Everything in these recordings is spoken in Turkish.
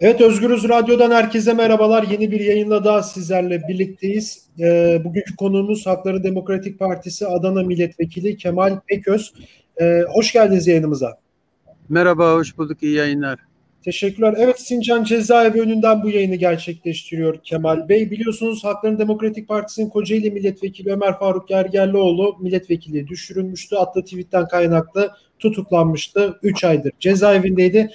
Evet Özgürüz Radyo'dan herkese merhabalar. Yeni bir yayınla daha sizlerle birlikteyiz. Ee, bugünkü konuğumuz Hakları Demokratik Partisi Adana Milletvekili Kemal Peköz. Ee, hoş geldiniz yayınımıza. Merhaba, hoş bulduk. İyi yayınlar. Teşekkürler. Evet Sincan Cezaevi önünden bu yayını gerçekleştiriyor Kemal Bey. Biliyorsunuz Hakların Demokratik Partisi'nin Kocaeli Milletvekili Ömer Faruk Gergerlioğlu milletvekili düşürülmüştü. Atlı tweetten kaynaklı tutuklanmıştı. 3 aydır cezaevindeydi.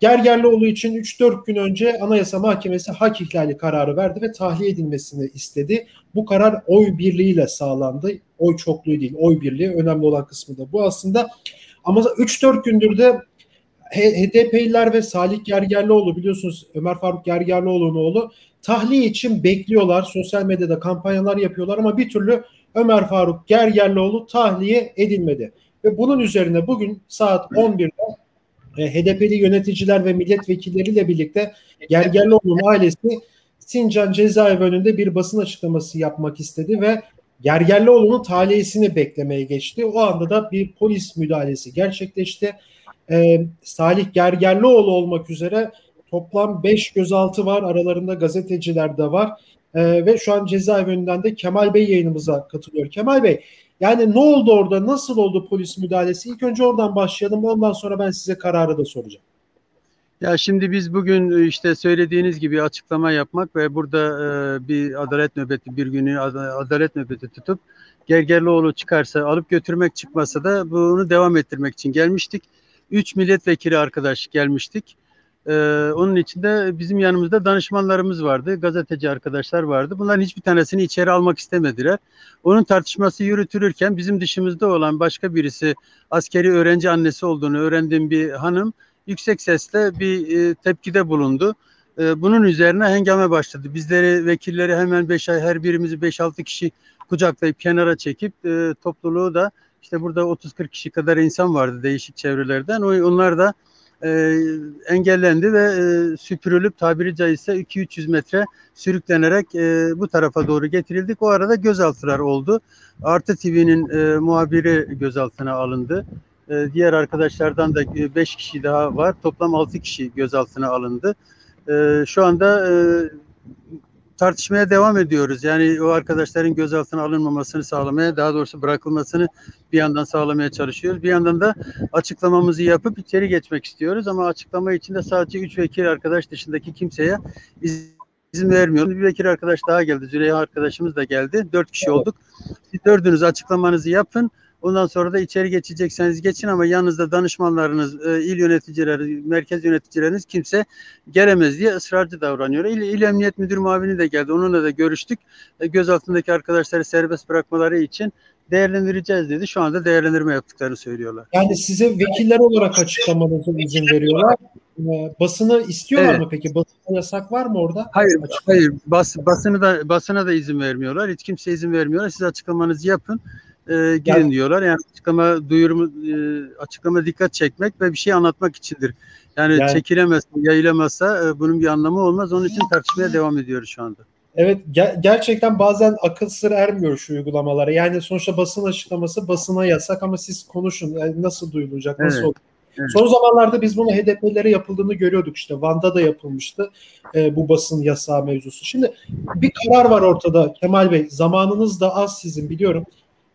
Gergerlioğlu için 3-4 gün önce Anayasa Mahkemesi hak ihlali kararı verdi ve tahliye edilmesini istedi. Bu karar oy birliğiyle sağlandı. Oy çokluğu değil, oy birliği önemli olan kısmı da bu aslında. Ama 3-4 gündür de HDP'liler ve Salih Gergerlioğlu biliyorsunuz Ömer Faruk Gergerlioğlu'nun oğlu tahliye için bekliyorlar. Sosyal medyada kampanyalar yapıyorlar ama bir türlü Ömer Faruk Gergerlioğlu tahliye edilmedi. Ve bunun üzerine bugün saat 11'de e, HDP'li yöneticiler ve milletvekilleriyle birlikte Gergerlioğlu'nun ailesi Sincan cezaevi önünde bir basın açıklaması yapmak istedi ve Gergerlioğlu'nun tahliyesini beklemeye geçti. O anda da bir polis müdahalesi gerçekleşti. Ee, Salih Gergerlioğlu olmak üzere toplam 5 gözaltı var. Aralarında gazeteciler de var. Ee, ve şu an cezaevi önünden de Kemal Bey yayınımıza katılıyor. Kemal Bey yani ne oldu orada? Nasıl oldu polis müdahalesi? İlk önce oradan başlayalım. Ondan sonra ben size kararı da soracağım. Ya şimdi biz bugün e, işte söylediğiniz gibi açıklama yapmak ve burada e, bir adalet nöbeti bir günü adalet nöbeti tutup Gergerlioğlu çıkarsa alıp götürmek çıkmasa da bunu devam ettirmek için gelmiştik. Üç milletvekili arkadaş gelmiştik. Ee, onun içinde bizim yanımızda danışmanlarımız vardı, gazeteci arkadaşlar vardı. Bunların hiçbir tanesini içeri almak istemediler. Onun tartışması yürütülürken bizim dışımızda olan başka birisi askeri öğrenci annesi olduğunu öğrendiğim bir hanım yüksek sesle bir e, tepkide bulundu. E, bunun üzerine hengame başladı. Bizleri vekilleri hemen beş ay her birimizi 5-6 kişi kucaklayıp kenara çekip e, topluluğu da işte burada 30-40 kişi kadar insan vardı değişik çevrelerden. Onlar da e, engellendi ve e, süpürülüp tabiri caizse 2-300 metre sürüklenerek e, bu tarafa doğru getirildik. O arada gözaltılar oldu. Artı TV'nin e, muhabiri gözaltına alındı. E, diğer arkadaşlardan da 5 kişi daha var. Toplam 6 kişi gözaltına alındı. E, şu anda e, tartışmaya devam ediyoruz. Yani o arkadaşların gözaltına alınmamasını sağlamaya, daha doğrusu bırakılmasını bir yandan sağlamaya çalışıyoruz. Bir yandan da açıklamamızı yapıp içeri geçmek istiyoruz ama açıklama için de sadece 3 vekil arkadaş dışındaki kimseye izin vermiyoruz. Bir vekil arkadaş daha geldi. Züleyha arkadaşımız da geldi. Dört kişi olduk. Siz dördünüz açıklamanızı yapın. Ondan sonra da içeri geçecekseniz geçin ama yanınızda danışmanlarınız, e, il yöneticileri, merkez yöneticileriniz kimse gelemez diye ısrarcı davranıyor. İl, il Emniyet Müdür Mavini de geldi. Onunla da görüştük. E, gözaltındaki arkadaşları serbest bırakmaları için değerlendireceğiz dedi. Şu anda değerlendirme yaptıklarını söylüyorlar. Yani size vekiller olarak açıklamanıza izin veriyorlar. E, basını istiyorlar evet. mı peki? Basına yasak var mı orada? Hayır, Açıklama. hayır. Bas, basını da basına da izin vermiyorlar. Hiç kimse izin vermiyorlar. Siz açıklamanızı yapın e, girin yani, diyorlar. Yani açıklama duyurumu e, açıklama dikkat çekmek ve bir şey anlatmak içindir. Yani, yani çekilemezse, yayılamazsa e, bunun bir anlamı olmaz. Onun için tartışmaya devam ediyoruz şu anda. Evet ger- gerçekten bazen akıl sır ermiyor şu uygulamalara. Yani sonuçta basın açıklaması basına yasak ama siz konuşun. Yani nasıl duyulacak, nasıl evet. Evet. Son zamanlarda biz bunu HDP'lere yapıldığını görüyorduk işte. Van'da da yapılmıştı e, bu basın yasağı mevzusu. Şimdi bir karar var ortada Kemal Bey. Zamanınız da az sizin biliyorum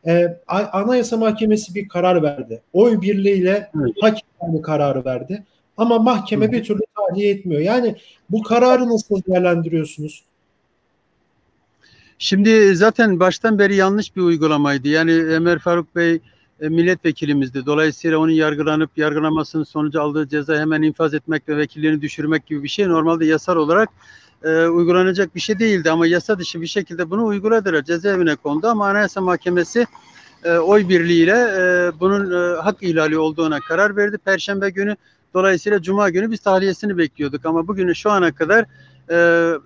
e, Anayasa Mahkemesi bir karar verdi. Oy birliğiyle evet. hakim kararı verdi. Ama mahkeme bir türlü tahliye etmiyor. Yani bu kararı nasıl değerlendiriyorsunuz? Şimdi zaten baştan beri yanlış bir uygulamaydı. Yani Ömer Faruk Bey e, milletvekilimizdi. Dolayısıyla onun yargılanıp yargılamasının sonucu aldığı ceza hemen infaz etmek ve vekillerini düşürmek gibi bir şey normalde yasal olarak e, uygulanacak bir şey değildi ama yasa dışı bir şekilde bunu uyguladılar. Cezaevine kondu ama Anayasa Mahkemesi e, oy birliğiyle e, bunun e, hak ihlali olduğuna karar verdi. Perşembe günü dolayısıyla Cuma günü biz tahliyesini bekliyorduk ama bugünü şu ana kadar e,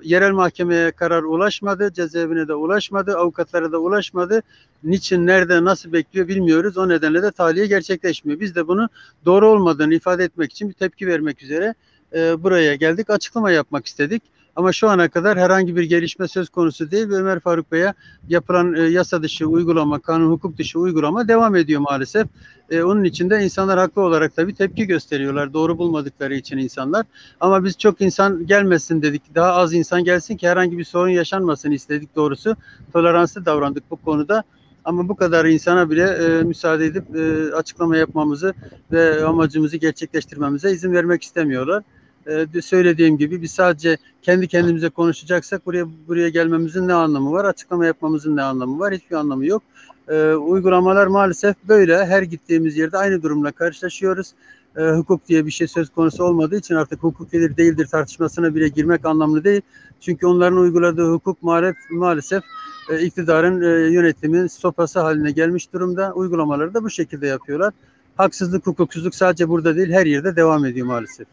yerel mahkemeye karar ulaşmadı, cezaevine de ulaşmadı, avukatlara da ulaşmadı. Niçin, nerede, nasıl bekliyor bilmiyoruz. O nedenle de tahliye gerçekleşmiyor. Biz de bunu doğru olmadığını ifade etmek için bir tepki vermek üzere e, buraya geldik. Açıklama yapmak istedik. Ama şu ana kadar herhangi bir gelişme söz konusu değil ve Ömer Faruk Bey'e yapılan e, yasa dışı uygulama, kanun hukuk dışı uygulama devam ediyor maalesef. E, onun için de insanlar haklı olarak da bir tepki gösteriyorlar. Doğru bulmadıkları için insanlar. Ama biz çok insan gelmesin dedik. Daha az insan gelsin ki herhangi bir sorun yaşanmasın istedik doğrusu. Toleranslı davrandık bu konuda. Ama bu kadar insana bile e, müsaade edip e, açıklama yapmamızı ve amacımızı gerçekleştirmemize izin vermek istemiyorlar. E, söylediğim gibi biz sadece kendi kendimize konuşacaksak buraya buraya gelmemizin ne anlamı var? Açıklama yapmamızın ne anlamı var? Hiçbir anlamı yok. E, uygulamalar maalesef böyle. Her gittiğimiz yerde aynı durumla karşılaşıyoruz. E, hukuk diye bir şey söz konusu olmadığı için artık hukuk nedir değildir tartışmasına bile girmek anlamlı değil. Çünkü onların uyguladığı hukuk maalesef, maalesef e, iktidarın e, yönetimin sopası haline gelmiş durumda. Uygulamaları da bu şekilde yapıyorlar. Haksızlık, hukuksuzluk sadece burada değil her yerde devam ediyor maalesef.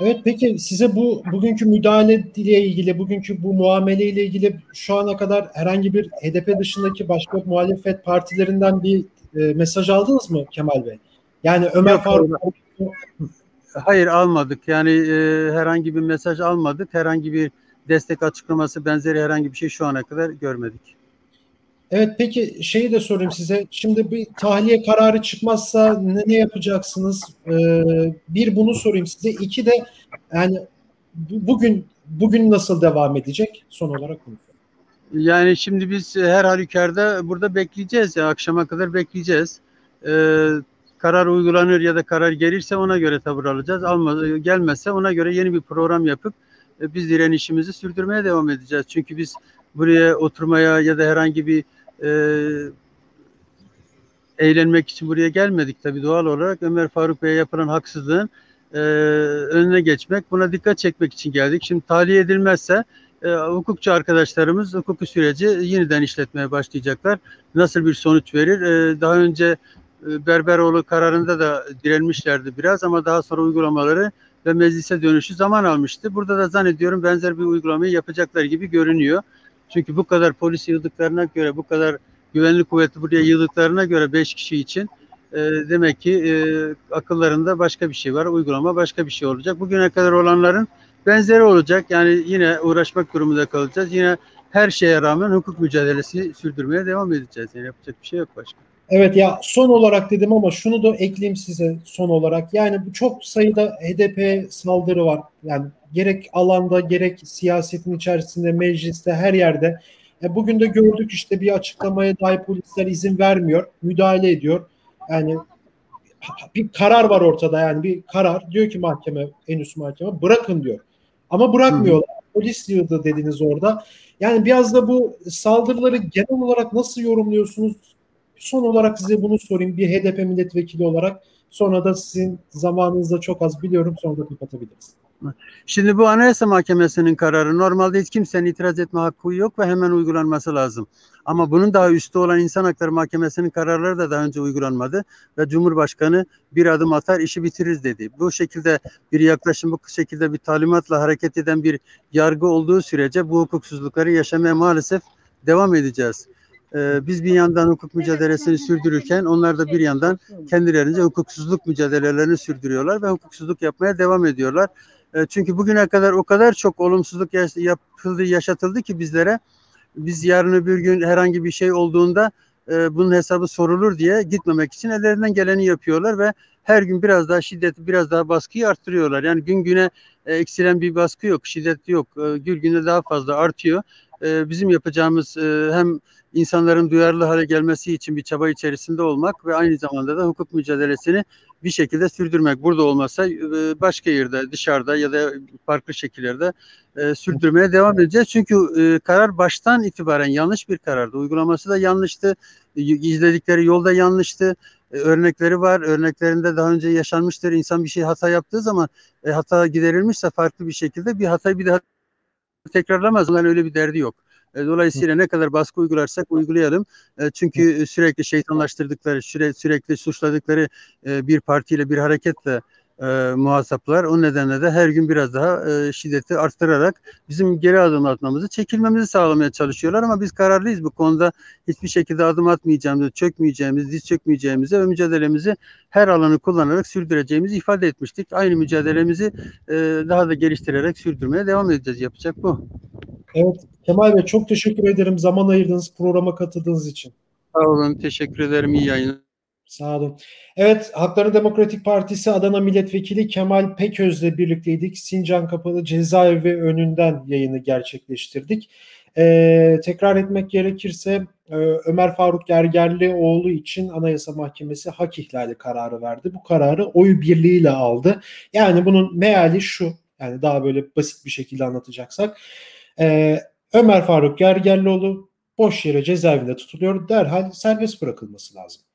Evet peki size bu bugünkü müdahale ile ilgili, bugünkü bu muamele ile ilgili şu ana kadar herhangi bir HDP dışındaki başka muhalefet partilerinden bir e, mesaj aldınız mı Kemal Bey? Yani Ömer Faruk Hayır almadık. Yani e, herhangi bir mesaj almadık. Herhangi bir destek açıklaması benzeri herhangi bir şey şu ana kadar görmedik. Evet peki şeyi de sorayım size. Şimdi bir tahliye kararı çıkmazsa ne, ne yapacaksınız? Ee, bir bunu sorayım size. İki de yani bugün bugün nasıl devam edecek? Son olarak bunu. Yani şimdi biz her halükarda burada bekleyeceğiz ya akşama kadar bekleyeceğiz. Ee, karar uygulanır ya da karar gelirse ona göre tavır alacağız. Almaz, gelmezse ona göre yeni bir program yapıp e, biz direnişimizi sürdürmeye devam edeceğiz. Çünkü biz buraya oturmaya ya da herhangi bir e, eğlenmek için buraya gelmedik tabii doğal olarak. Ömer Faruk Bey'e yapılan haksızlığın e, önüne geçmek, buna dikkat çekmek için geldik. Şimdi tahliye edilmezse e, hukukçu arkadaşlarımız hukuku süreci yeniden işletmeye başlayacaklar. Nasıl bir sonuç verir? E, daha önce Berberoğlu kararında da direnmişlerdi biraz ama daha sonra uygulamaları ve meclise dönüşü zaman almıştı. Burada da zannediyorum benzer bir uygulamayı yapacaklar gibi görünüyor. Çünkü bu kadar polis yığdıklarına göre, bu kadar güvenlik kuvveti buraya yığdıklarına göre 5 kişi için e, demek ki e, akıllarında başka bir şey var. Uygulama başka bir şey olacak. Bugüne kadar olanların benzeri olacak. Yani yine uğraşmak durumunda kalacağız. Yine her şeye rağmen hukuk mücadelesi sürdürmeye devam edeceğiz. Yani yapacak bir şey yok başka. Evet ya son olarak dedim ama şunu da ekleyeyim size son olarak. Yani bu çok sayıda HDP saldırı var. Yani gerek alanda gerek siyasetin içerisinde, mecliste her yerde. E bugün de gördük işte bir açıklamaya dair polisler izin vermiyor, müdahale ediyor. Yani bir karar var ortada yani bir karar diyor ki mahkeme en üst mahkeme bırakın diyor. Ama bırakmıyorlar. Hı. Polis yığdı dediniz orada. Yani biraz da bu saldırıları genel olarak nasıl yorumluyorsunuz? Son olarak size bunu sorayım bir HDP milletvekili olarak. Sonra da sizin zamanınızda çok az biliyorum sonra da kapatabiliriz. Şimdi bu Anayasa Mahkemesi'nin kararı normalde hiç kimsenin itiraz etme hakkı yok ve hemen uygulanması lazım. Ama bunun daha üstü olan İnsan Hakları Mahkemesi'nin kararları da daha önce uygulanmadı ve Cumhurbaşkanı bir adım atar işi bitiririz dedi. Bu şekilde bir yaklaşım, bu şekilde bir talimatla hareket eden bir yargı olduğu sürece bu hukuksuzlukları yaşamaya maalesef devam edeceğiz. Ee, biz bir yandan hukuk mücadelesini sürdürürken onlar da bir yandan kendilerince hukuksuzluk mücadelelerini sürdürüyorlar ve hukuksuzluk yapmaya devam ediyorlar. Ee, çünkü bugüne kadar o kadar çok olumsuzluk yapıldı, yaşatıldı ki bizlere biz yarın öbür gün herhangi bir şey olduğunda e, bunun hesabı sorulur diye gitmemek için ellerinden geleni yapıyorlar ve her gün biraz daha şiddeti, biraz daha baskıyı arttırıyorlar. Yani gün güne e, eksilen bir baskı yok, şiddet yok. E, gün güne daha fazla artıyor. E, bizim yapacağımız e, hem insanların duyarlı hale gelmesi için bir çaba içerisinde olmak ve aynı zamanda da hukuk mücadelesini bir şekilde sürdürmek. Burada olmasa e, başka yerde, dışarıda ya da farklı şekillerde e, sürdürmeye devam edeceğiz. Çünkü e, karar baştan itibaren yanlış bir karardı. Uygulaması da yanlıştı. İzledikleri yolda yanlıştı. Örnekleri var. Örneklerinde daha önce yaşanmıştır. İnsan bir şey hata yaptığı zaman hata giderilmişse farklı bir şekilde bir hatayı bir daha tekrarlamaz. Onların öyle bir derdi yok. E, dolayısıyla ne kadar baskı uygularsak uygulayalım. E, çünkü sürekli şeytanlaştırdıkları, sürekli suçladıkları e, bir partiyle, bir hareketle e, muhataplar. O nedenle de her gün biraz daha e, şiddeti arttırarak bizim geri adım atmamızı, çekilmemizi sağlamaya çalışıyorlar ama biz kararlıyız bu konuda. Hiçbir şekilde adım atmayacağımızı, çökmeyeceğimiz, diz çökmeyeceğimizi ve mücadelemizi her alanı kullanarak sürdüreceğimizi ifade etmiştik. Aynı mücadelemizi e, daha da geliştirerek sürdürmeye devam edeceğiz. Yapacak bu. Evet Kemal Bey çok teşekkür ederim zaman ayırdığınız programa katıldığınız için. Sağ olun, teşekkür ederim. İyi yayınlar. Sağ olun. Evet, Hakların Demokratik Partisi Adana Milletvekili Kemal Peköz'le birlikteydik. Sincan Kapalı Cezaevi önünden yayını gerçekleştirdik. Ee, tekrar etmek gerekirse e, Ömer Faruk Gergerlioğlu için Anayasa Mahkemesi hak ihlali kararı verdi. Bu kararı oy birliğiyle aldı. Yani bunun meali şu, yani daha böyle basit bir şekilde anlatacaksak. Ee, Ömer Faruk Gergerlioğlu boş yere cezaevinde tutuluyor. Derhal serbest bırakılması lazım.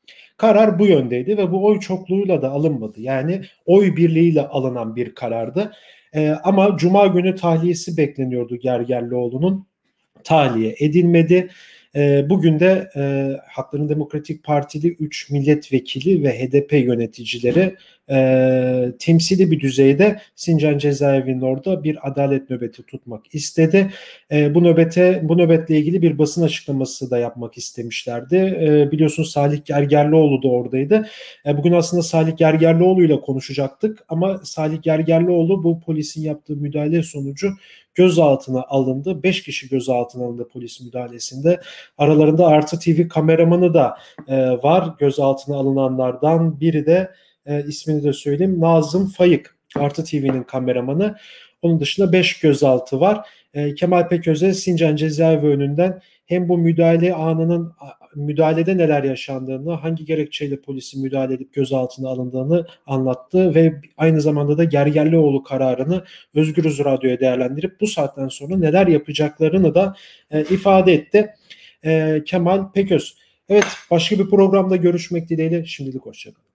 Karar bu yöndeydi ve bu oy çokluğuyla da alınmadı. Yani oy birliğiyle alınan bir karardı. Ee, ama Cuma günü tahliyesi bekleniyordu Gergerlioğlu'nun. Tahliye edilmedi. E, bugün de e, Hakların Demokratik Partili 3 milletvekili ve HDP yöneticileri e, temsili bir düzeyde Sincan cezaevinin orada bir adalet nöbeti tutmak istedi. E, bu nöbete bu nöbetle ilgili bir basın açıklaması da yapmak istemişlerdi. E, biliyorsunuz Salih Gergerlioğlu da oradaydı. E, bugün aslında Salih Gergerlioğlu ile konuşacaktık ama Salih Gergerlioğlu bu polisin yaptığı müdahale sonucu gözaltına alındı. 5 kişi gözaltına alındı polis müdahalesinde. Aralarında Artı TV kameramanı da e, var. Gözaltına alınanlardan biri de e, ismini de söyleyeyim. Nazım Fayık. Artı TV'nin kameramanı. Onun dışında 5 gözaltı var. E, Kemal Peköz'e Sincan cezaevi önünden hem bu müdahale anının müdahalede neler yaşandığını, hangi gerekçeyle polisin müdahale edip gözaltına alındığını anlattı ve aynı zamanda da Gergerlioğlu kararını Özgürüz Radyo'ya değerlendirip bu saatten sonra neler yapacaklarını da e, ifade etti. E, Kemal Peköz. Evet başka bir programda görüşmek dileğiyle şimdilik hoşçakalın.